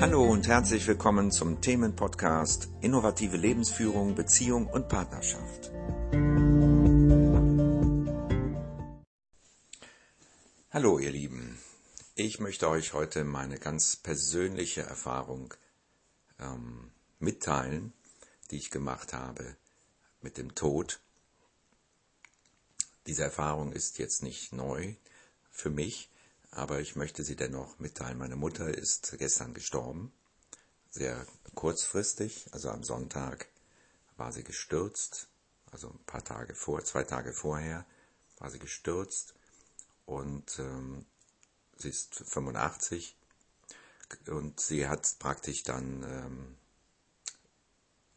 Hallo und herzlich willkommen zum Themenpodcast Innovative Lebensführung, Beziehung und Partnerschaft. Hallo ihr Lieben, ich möchte euch heute meine ganz persönliche Erfahrung ähm, mitteilen, die ich gemacht habe mit dem Tod. Diese Erfahrung ist jetzt nicht neu für mich, aber ich möchte sie dennoch mitteilen. Meine Mutter ist gestern gestorben, sehr kurzfristig, also am Sonntag war sie gestürzt, also ein paar Tage vor, zwei Tage vorher war sie gestürzt und ähm, sie ist 85 und sie hat praktisch dann ähm,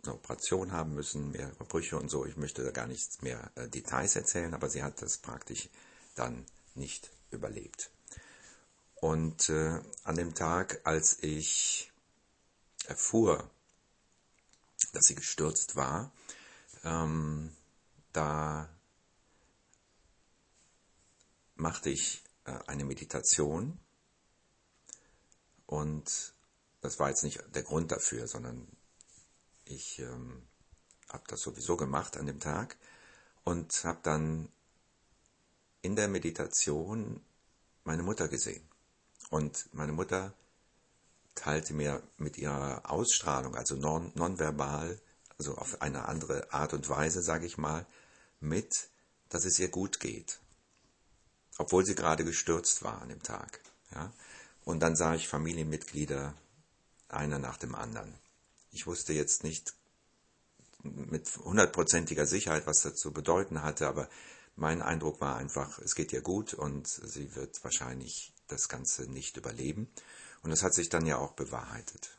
eine Operation haben müssen, mehrere Brüche und so. Ich möchte da gar nichts mehr äh, Details erzählen, aber sie hat das praktisch dann nicht überlebt. Und äh, an dem Tag, als ich erfuhr, dass sie gestürzt war, ähm, da machte ich äh, eine Meditation und das war jetzt nicht der Grund dafür, sondern ich ähm, habe das sowieso gemacht an dem Tag und habe dann in der Meditation meine Mutter gesehen. Und meine Mutter teilte mir mit ihrer Ausstrahlung, also non, nonverbal, also auf eine andere Art und Weise, sage ich mal, mit, dass es ihr gut geht. Obwohl sie gerade gestürzt war an dem Tag. Ja? Und dann sah ich Familienmitglieder, einer nach dem anderen. Ich wusste jetzt nicht mit hundertprozentiger Sicherheit, was das zu bedeuten hatte, aber mein Eindruck war einfach, es geht ihr gut und sie wird wahrscheinlich das Ganze nicht überleben. Und das hat sich dann ja auch bewahrheitet.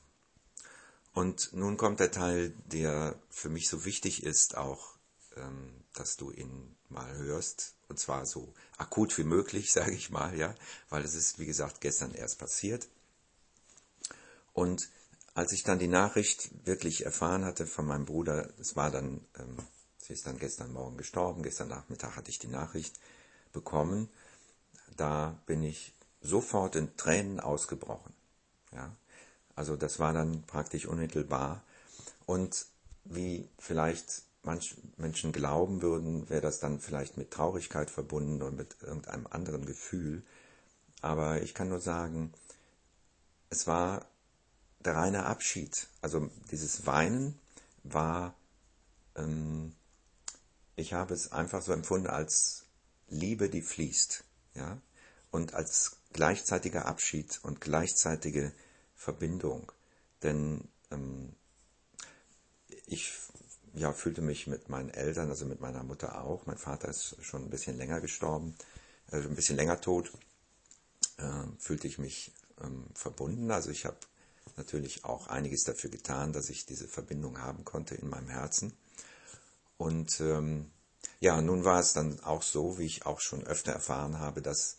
Und nun kommt der Teil, der für mich so wichtig ist, auch, ähm, dass du ihn mal hörst. Und zwar so akut wie möglich, sage ich mal, ja, weil es ist, wie gesagt, gestern erst passiert. Und als ich dann die Nachricht wirklich erfahren hatte von meinem Bruder, es war dann, ähm, sie ist dann gestern Morgen gestorben, gestern Nachmittag hatte ich die Nachricht bekommen, da bin ich sofort in Tränen ausgebrochen. Ja? Also das war dann praktisch unmittelbar. Und wie vielleicht manche Menschen glauben würden, wäre das dann vielleicht mit Traurigkeit verbunden oder mit irgendeinem anderen Gefühl. Aber ich kann nur sagen, es war der reine Abschied. Also dieses Weinen war, ähm, ich habe es einfach so empfunden als Liebe, die fließt. Ja? Und als gleichzeitiger Abschied und gleichzeitige Verbindung. Denn ähm, ich ja, fühlte mich mit meinen Eltern, also mit meiner Mutter auch. Mein Vater ist schon ein bisschen länger gestorben, äh, ein bisschen länger tot. Äh, fühlte ich mich ähm, verbunden. Also ich habe natürlich auch einiges dafür getan, dass ich diese Verbindung haben konnte in meinem Herzen. Und ähm, ja, nun war es dann auch so, wie ich auch schon öfter erfahren habe, dass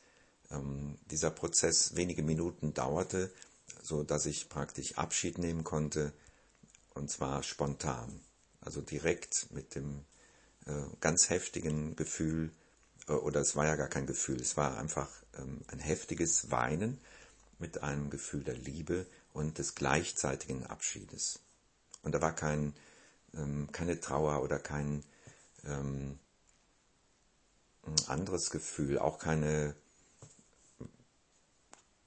ähm, dieser Prozess wenige Minuten dauerte, so dass ich praktisch Abschied nehmen konnte und zwar spontan, also direkt mit dem äh, ganz heftigen Gefühl äh, oder es war ja gar kein Gefühl, es war einfach ähm, ein heftiges Weinen mit einem Gefühl der Liebe und des gleichzeitigen Abschiedes. Und da war kein, ähm, keine Trauer oder kein ähm, anderes Gefühl, auch keine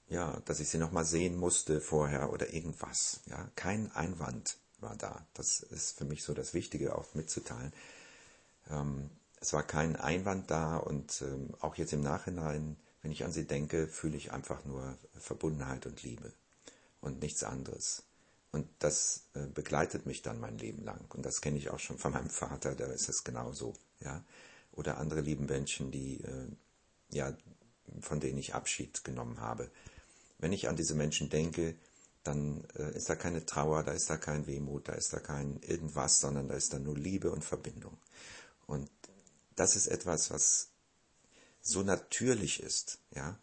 ja, dass ich sie nochmal sehen musste vorher oder irgendwas. Ja, kein Einwand war da. Das ist für mich so das Wichtige auch mitzuteilen. Ähm, es war kein Einwand da und ähm, auch jetzt im Nachhinein, wenn ich an sie denke, fühle ich einfach nur Verbundenheit und Liebe und nichts anderes. Und das äh, begleitet mich dann mein Leben lang. Und das kenne ich auch schon von meinem Vater, da ist es genauso. Ja? Oder andere lieben Menschen, die, äh, ja, von denen ich Abschied genommen habe wenn ich an diese Menschen denke, dann äh, ist da keine Trauer, da ist da kein Wehmut, da ist da kein irgendwas, sondern da ist da nur Liebe und Verbindung. Und das ist etwas, was so natürlich ist, ja.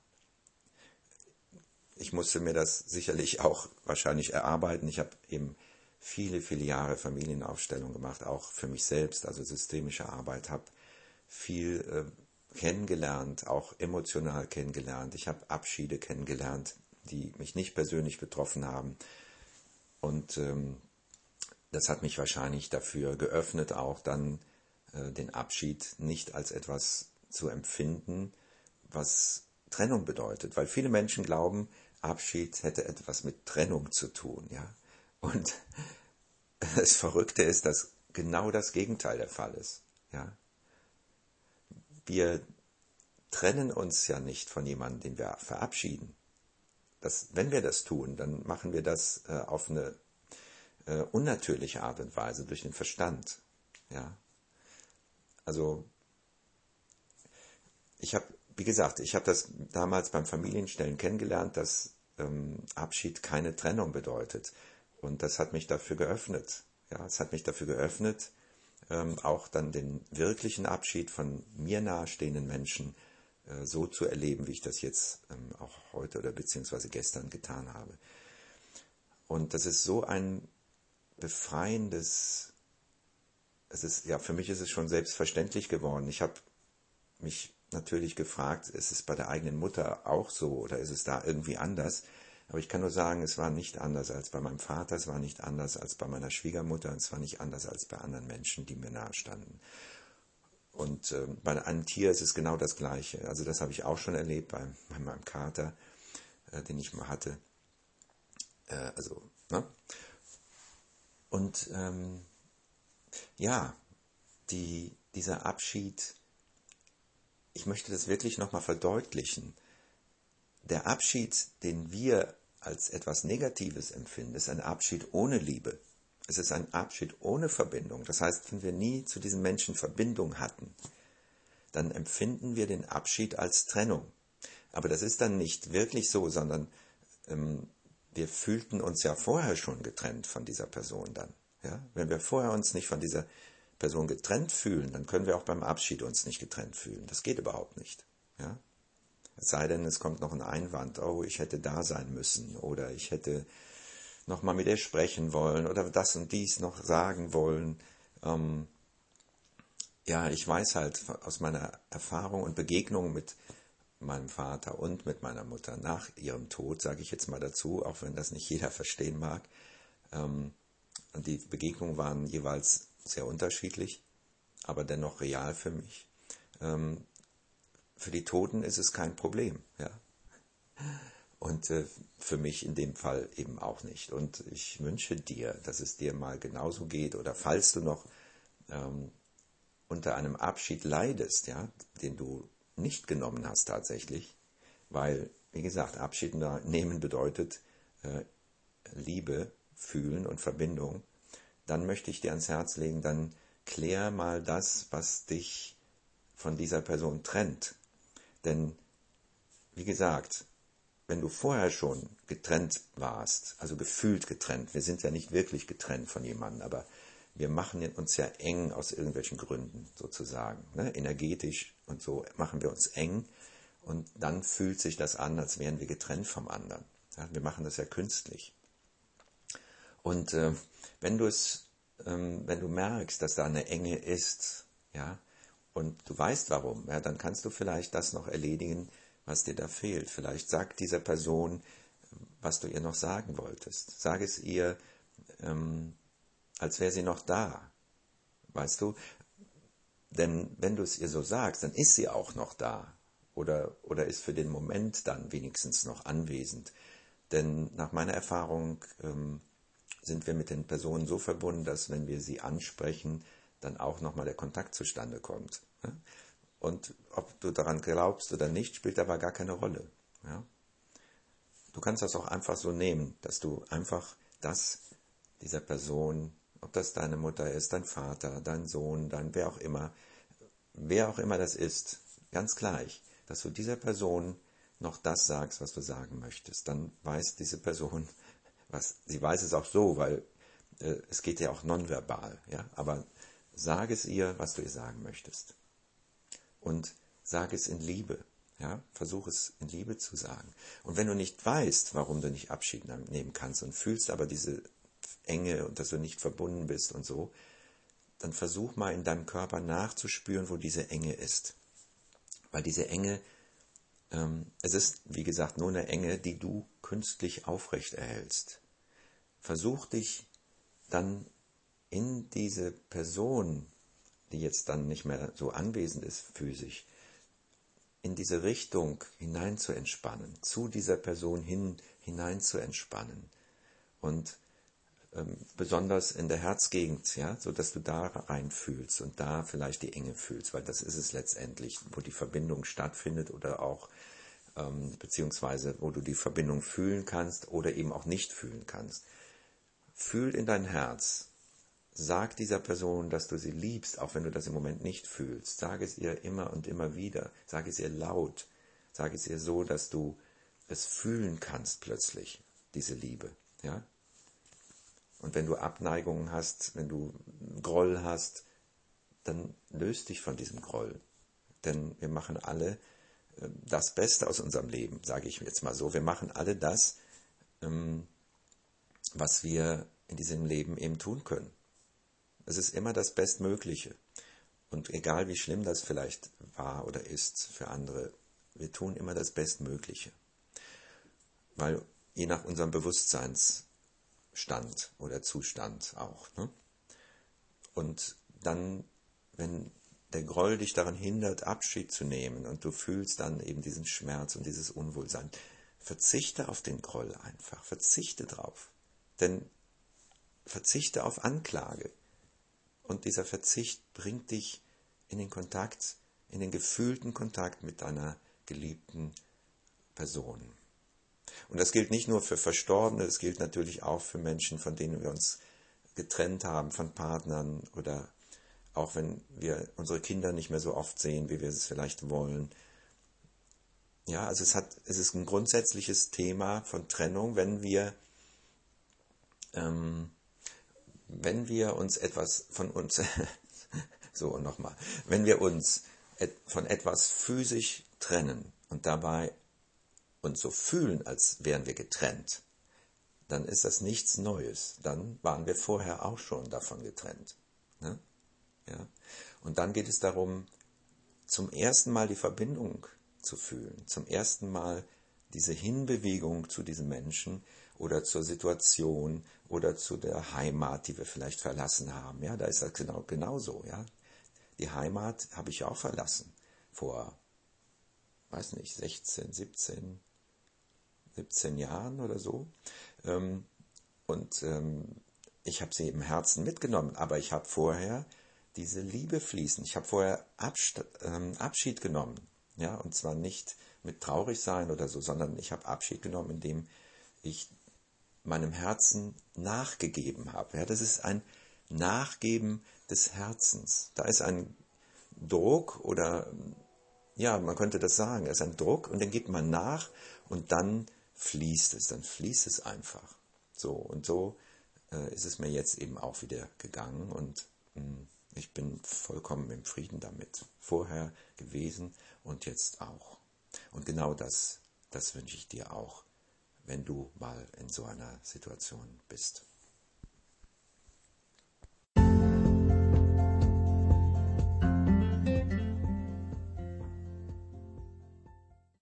Ich musste mir das sicherlich auch wahrscheinlich erarbeiten. Ich habe eben viele, viele Jahre Familienaufstellung gemacht, auch für mich selbst, also systemische Arbeit, habe viel äh, kennengelernt, auch emotional kennengelernt. Ich habe Abschiede kennengelernt, die mich nicht persönlich betroffen haben. Und ähm, das hat mich wahrscheinlich dafür geöffnet, auch dann äh, den Abschied nicht als etwas zu empfinden, was Trennung bedeutet. Weil viele Menschen glauben, Abschied hätte etwas mit Trennung zu tun, ja. Und das Verrückte ist, dass genau das Gegenteil der Fall ist, ja. Wir trennen uns ja nicht von jemandem, den wir verabschieden. Das, wenn wir das tun, dann machen wir das äh, auf eine äh, unnatürliche Art und Weise durch den Verstand. Ja, also ich habe, wie gesagt, ich habe das damals beim Familienstellen kennengelernt, dass ähm, Abschied keine Trennung bedeutet. Und das hat mich dafür geöffnet. Ja, es hat mich dafür geöffnet, ähm, auch dann den wirklichen Abschied von mir nahestehenden Menschen so zu erleben, wie ich das jetzt ähm, auch heute oder beziehungsweise gestern getan habe. Und das ist so ein befreiendes, es ist, ja, für mich ist es schon selbstverständlich geworden. Ich habe mich natürlich gefragt, ist es bei der eigenen Mutter auch so oder ist es da irgendwie anders? Aber ich kann nur sagen, es war nicht anders als bei meinem Vater, es war nicht anders als bei meiner Schwiegermutter, es war nicht anders als bei anderen Menschen, die mir nahestanden. Und äh, bei einem Tier ist es genau das Gleiche. Also das habe ich auch schon erlebt bei, bei meinem Kater, äh, den ich mal hatte. Äh, also, ne? Und ähm, ja, die, dieser Abschied, ich möchte das wirklich nochmal verdeutlichen. Der Abschied, den wir als etwas Negatives empfinden, ist ein Abschied ohne Liebe. Es ist ein Abschied ohne Verbindung. Das heißt, wenn wir nie zu diesen Menschen Verbindung hatten, dann empfinden wir den Abschied als Trennung. Aber das ist dann nicht wirklich so, sondern ähm, wir fühlten uns ja vorher schon getrennt von dieser Person dann. Ja? Wenn wir vorher uns nicht von dieser Person getrennt fühlen, dann können wir auch beim Abschied uns nicht getrennt fühlen. Das geht überhaupt nicht. Ja? Es sei denn, es kommt noch ein Einwand, oh, ich hätte da sein müssen oder ich hätte nochmal mit ihr sprechen wollen oder das und dies noch sagen wollen. Ähm, ja, ich weiß halt aus meiner Erfahrung und Begegnung mit meinem Vater und mit meiner Mutter nach ihrem Tod, sage ich jetzt mal dazu, auch wenn das nicht jeder verstehen mag. Ähm, die Begegnungen waren jeweils sehr unterschiedlich, aber dennoch real für mich. Ähm, für die Toten ist es kein Problem, ja. Und äh, für mich in dem Fall eben auch nicht. Und ich wünsche dir, dass es dir mal genauso geht oder falls du noch ähm, unter einem Abschied leidest, ja, den du nicht genommen hast tatsächlich, weil, wie gesagt, Abschied nehmen bedeutet äh, Liebe fühlen und Verbindung, dann möchte ich dir ans Herz legen, dann klär mal das, was dich von dieser Person trennt. Denn, wie gesagt, wenn du vorher schon getrennt warst, also gefühlt getrennt, wir sind ja nicht wirklich getrennt von jemandem, aber wir machen uns ja eng aus irgendwelchen Gründen sozusagen, ne? energetisch und so machen wir uns eng und dann fühlt sich das an, als wären wir getrennt vom anderen. Ja? Wir machen das ja künstlich. Und äh, wenn du es, ähm, wenn du merkst, dass da eine Enge ist, ja, und du weißt warum, ja, dann kannst du vielleicht das noch erledigen, was dir da fehlt. Vielleicht sagt dieser Person, was du ihr noch sagen wolltest. Sag es ihr, ähm, als wäre sie noch da. Weißt du? Denn wenn du es ihr so sagst, dann ist sie auch noch da. Oder, oder ist für den Moment dann wenigstens noch anwesend. Denn nach meiner Erfahrung ähm, sind wir mit den Personen so verbunden, dass wenn wir sie ansprechen, dann auch nochmal der Kontakt zustande kommt. Ne? Und ob du daran glaubst oder nicht, spielt aber gar keine Rolle. Ja? Du kannst das auch einfach so nehmen, dass du einfach das dieser Person, ob das deine Mutter ist, dein Vater, dein Sohn, dein wer auch immer, wer auch immer das ist, ganz gleich, dass du dieser Person noch das sagst, was du sagen möchtest. Dann weiß diese Person, was sie weiß es auch so, weil äh, es geht ja auch nonverbal, ja. Aber sag es ihr, was du ihr sagen möchtest und sag es in Liebe. Ja, versuch es in Liebe zu sagen. Und wenn du nicht weißt, warum du nicht Abschied nehmen kannst und fühlst aber diese Enge und dass du nicht verbunden bist und so, dann versuch mal in deinem Körper nachzuspüren, wo diese Enge ist. Weil diese Enge, ähm, es ist, wie gesagt, nur eine Enge, die du künstlich aufrecht erhältst. versuch dich dann in diese Person, die jetzt dann nicht mehr so anwesend ist physisch, in diese Richtung hinein zu entspannen, zu dieser Person hin hinein zu entspannen und ähm, besonders in der Herzgegend, ja, so dass du da reinfühlst und da vielleicht die Enge fühlst, weil das ist es letztendlich, wo die Verbindung stattfindet oder auch ähm, beziehungsweise wo du die Verbindung fühlen kannst oder eben auch nicht fühlen kannst. Fühl in dein Herz, Sag dieser Person, dass du sie liebst, auch wenn du das im Moment nicht fühlst. Sag es ihr immer und immer wieder. Sag es ihr laut. Sag es ihr so, dass du es fühlen kannst plötzlich, diese Liebe. Ja? Und wenn du Abneigungen hast, wenn du Groll hast, dann löst dich von diesem Groll. Denn wir machen alle äh, das Beste aus unserem Leben, sage ich jetzt mal so. Wir machen alle das, ähm, was wir in diesem Leben eben tun können. Es ist immer das Bestmögliche. Und egal wie schlimm das vielleicht war oder ist für andere, wir tun immer das Bestmögliche. Weil je nach unserem Bewusstseinsstand oder Zustand auch. Ne? Und dann, wenn der Groll dich daran hindert, Abschied zu nehmen und du fühlst dann eben diesen Schmerz und dieses Unwohlsein, verzichte auf den Groll einfach, verzichte drauf. Denn verzichte auf Anklage. Und dieser Verzicht bringt dich in den Kontakt, in den gefühlten Kontakt mit deiner geliebten Person. Und das gilt nicht nur für Verstorbene, es gilt natürlich auch für Menschen, von denen wir uns getrennt haben, von Partnern oder auch wenn wir unsere Kinder nicht mehr so oft sehen, wie wir es vielleicht wollen. Ja, also es hat, es ist ein grundsätzliches Thema von Trennung, wenn wir ähm, wenn wir uns etwas von uns, so nochmal, wenn wir uns von etwas physisch trennen und dabei uns so fühlen, als wären wir getrennt, dann ist das nichts Neues. Dann waren wir vorher auch schon davon getrennt. Ne? Ja? Und dann geht es darum, zum ersten Mal die Verbindung zu fühlen, zum ersten Mal diese Hinbewegung zu diesem Menschen oder zur Situation oder zu der Heimat, die wir vielleicht verlassen haben. Ja, da ist das genau genauso. Ja, die Heimat habe ich auch verlassen vor, weiß nicht, 16, 17, 17 Jahren oder so. Ähm, und ähm, ich habe sie im Herzen mitgenommen, aber ich habe vorher diese Liebe fließen. Ich habe vorher ähm, Abschied genommen. Ja, und zwar nicht mit traurig sein oder so, sondern ich habe Abschied genommen, indem ich meinem Herzen nachgegeben habe. Ja, das ist ein Nachgeben des Herzens. Da ist ein Druck oder ja, man könnte das sagen, es ist ein Druck und dann gibt man nach und dann fließt es, dann fließt es einfach. So und so äh, ist es mir jetzt eben auch wieder gegangen und mh, hm, ich bin vollkommen im Frieden damit. Vorher gewesen und jetzt auch. Und genau das, das wünsche ich dir auch wenn du mal in so einer Situation bist.